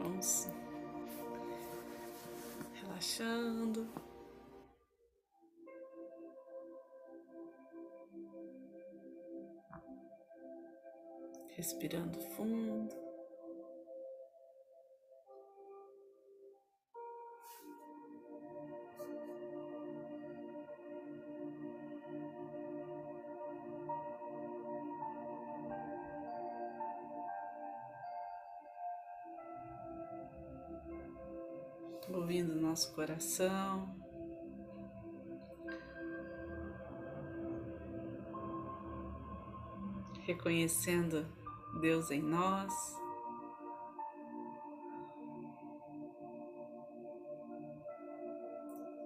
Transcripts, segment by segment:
Vamos relaxando. Respirando fundo. ouvindo nosso coração. Reconhecendo Deus em nós.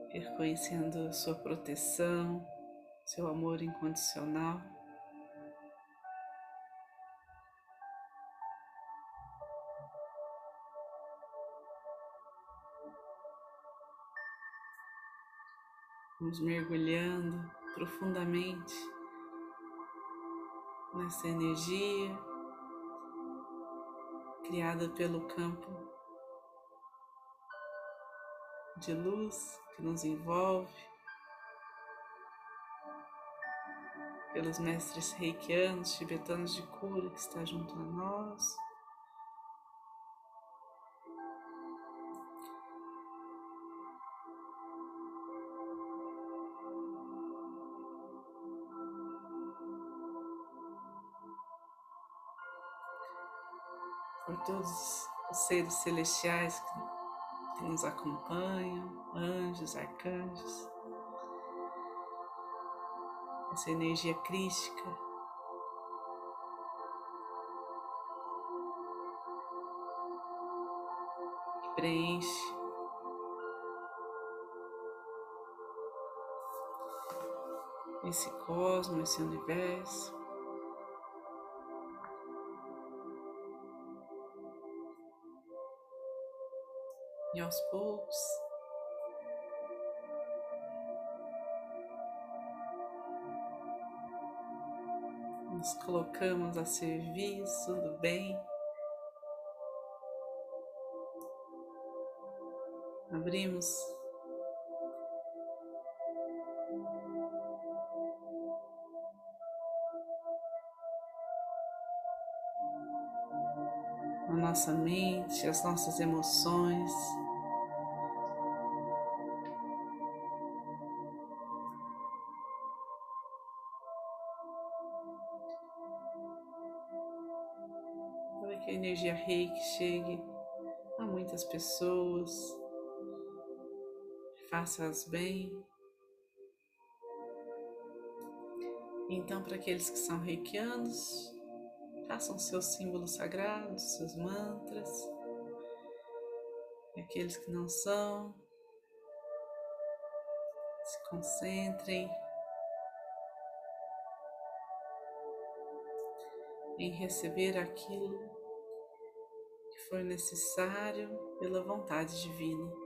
Reconhecendo Sua proteção, seu amor incondicional. Vamos mergulhando profundamente nessa energia criada pelo campo de luz que nos envolve, pelos mestres reikianos, tibetanos de cura que está junto a nós. Todos os seres celestiais que, nos acompanham, anjos, arcanjos, essa energia crística. que Preenche esse cosmos, esse universo. E aos poucos nos colocamos a serviço do bem. Abrimos a nossa mente, as nossas emoções. Que a energia reiki chegue a muitas pessoas, faça-as bem. Então, para aqueles que são reikianos, façam seus símbolos sagrados, seus mantras. E aqueles que não são, se concentrem em receber aquilo for necessário pela vontade divina.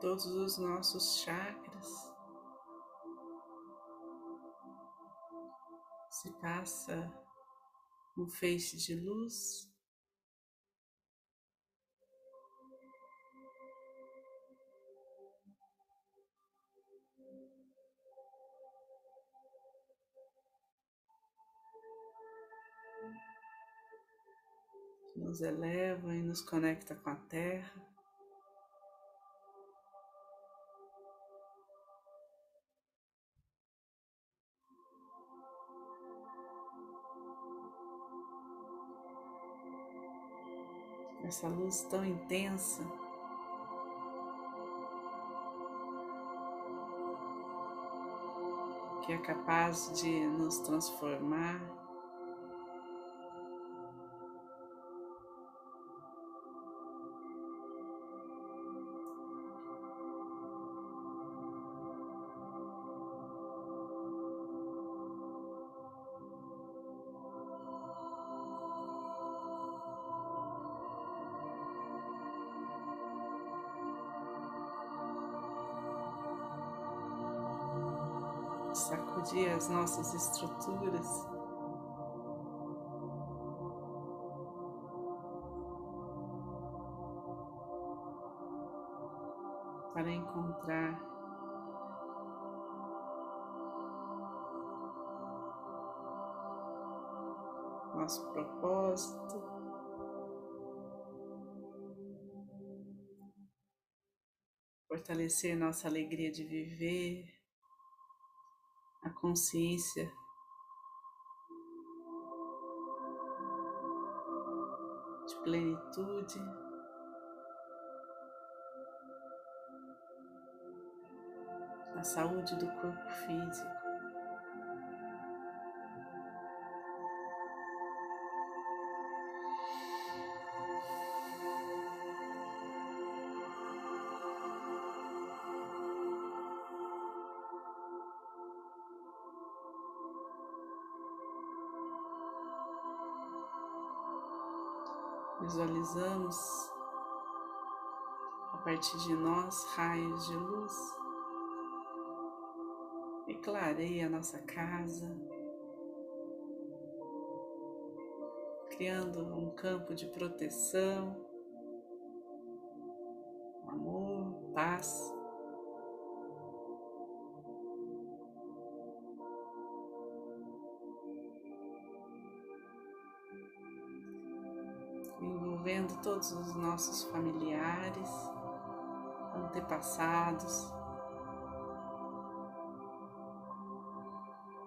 Todos os nossos chakras. Se passa um feixe de luz. Nos eleva e nos conecta com a Terra. Essa luz tão intensa. Que é capaz de nos transformar sacudir as nossas estruturas. Para encontrar nosso propósito. Fortalecer nossa alegria de viver consciência de plenitude. A saúde do corpo físico. Visualizamos a partir de nós raios de luz e clareia a nossa casa, criando um campo de proteção, amor, paz. Todos os nossos familiares, antepassados,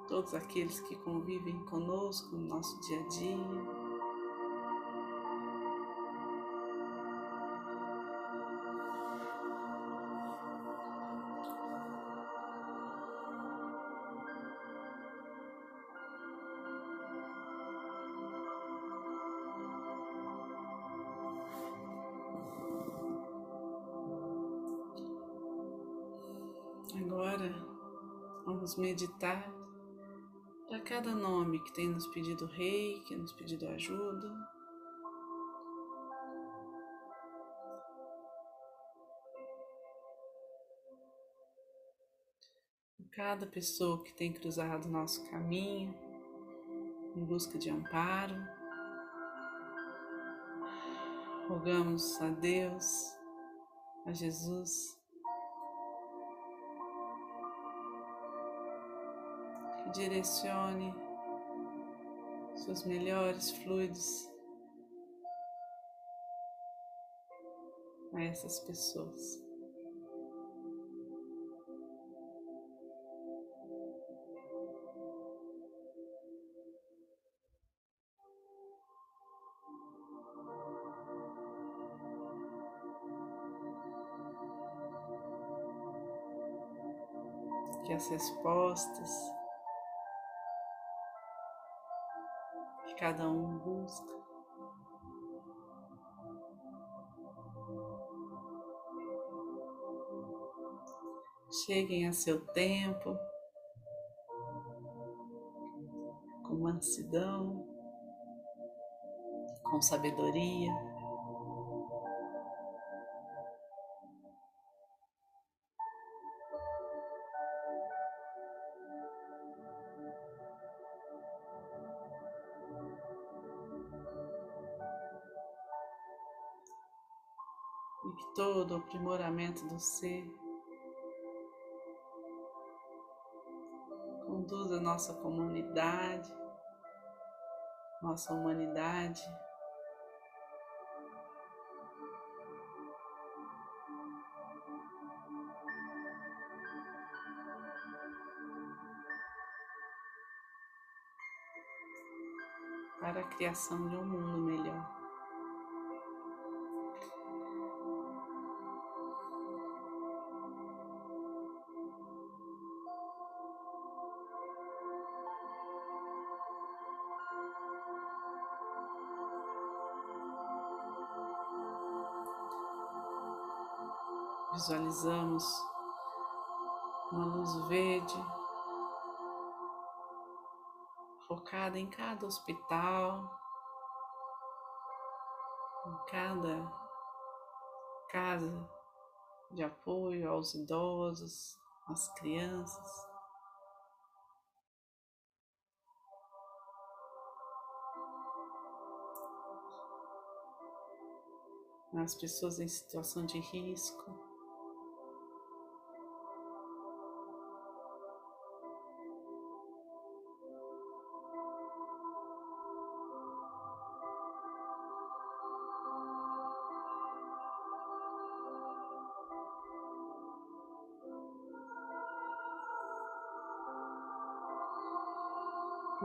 todos aqueles que convivem conosco no nosso dia a dia. Vamos meditar para cada nome que tem nos pedido rei, que nos pedido ajuda. Cada pessoa que tem cruzado nosso caminho em busca de amparo, rogamos a Deus, a Jesus, direcione seus melhores fluidos a essas pessoas. Que as respostas cada um busca. Cheguem a seu tempo, com mansidão, com sabedoria. Aprimoramento do ser conduza nossa comunidade, nossa humanidade para a criação de um mundo melhor. Visualizamos uma luz verde focada em cada hospital, em cada casa de apoio aos idosos, às crianças. As pessoas em situação de risco.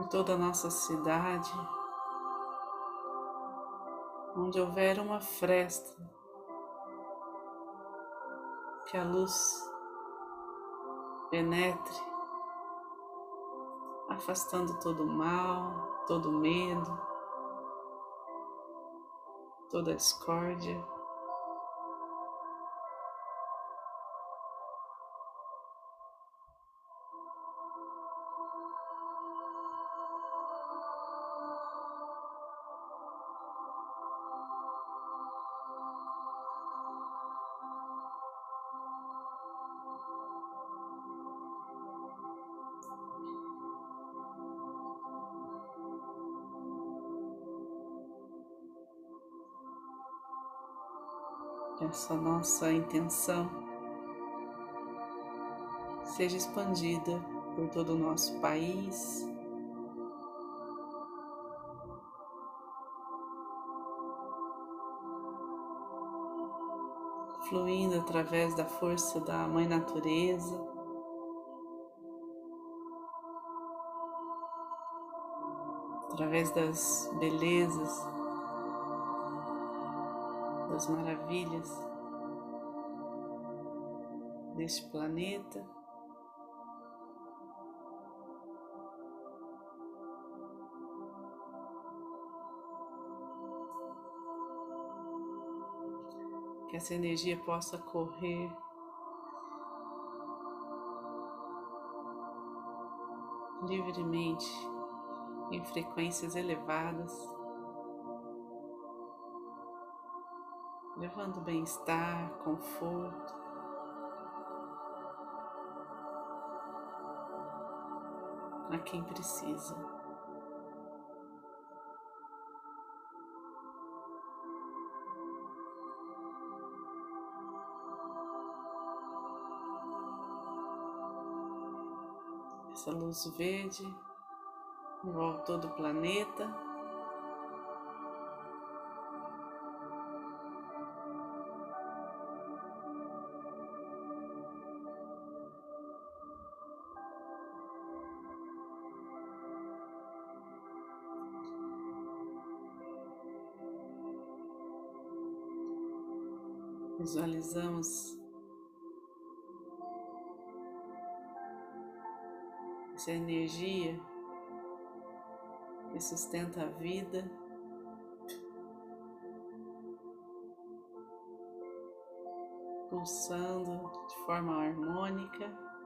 Toda a nossa cidade, onde houver uma fresta, que a luz penetre, afastando todo o mal, todo o medo, toda a discórdia. Essa nossa intenção seja expandida por todo o nosso país. Fluindo através da força da Mãe Natureza, através das belezas das maravilhas deste planeta. Que essa energia possa correr livremente em frequências elevadas. Levando bem-estar, conforto. A quem precisa. Essa luz verde envolve todo o planeta. Visualizamos essa energia que sustenta a vida. Pulsando de forma harmônica.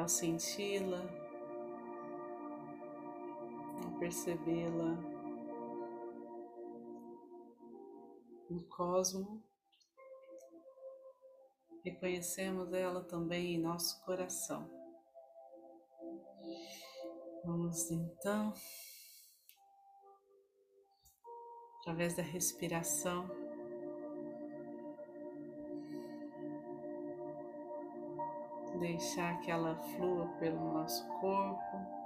Ao senti-la, percebê-la no cosmo, reconhecemos ela também em nosso coração. Vamos então, através da respiração, deixar que ela flua pelo nosso corpo.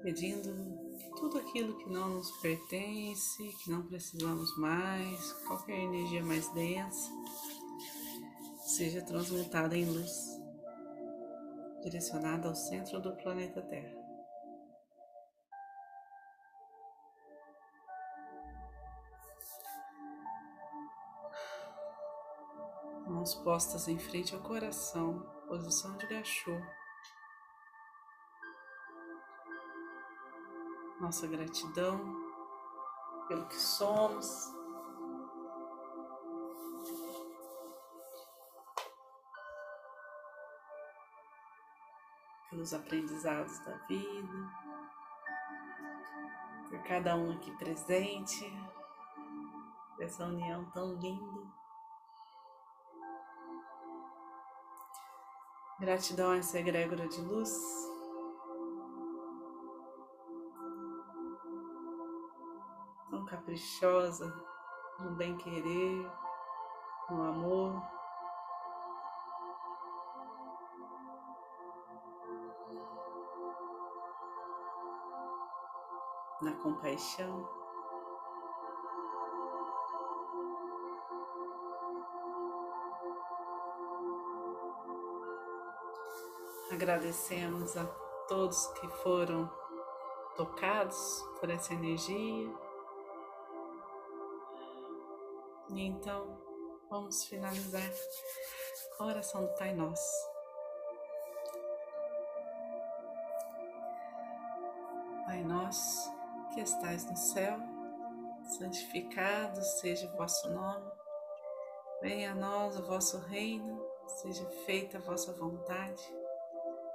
pedindo que tudo aquilo que não nos pertence, que não precisamos mais, qualquer energia mais densa, seja transmutada em luz, direcionada ao centro do planeta Terra. Mãos postas em frente ao coração, posição de gachô. nossa gratidão pelo que somos. Pelos aprendizados da vida, por cada um aqui presente, dessa união tão linda. Gratidão a essa egrégora de luz caprichosa no bem-querer, no amor. Na compaixão. Agradecemos a todos que foram tocados por essa energia. E então, vamos finalizar a oração do Pai Nosso. Pai Nosso, que estais no céu, santificado seja o vosso nome. Venha a nós o vosso reino, seja feita a vossa vontade,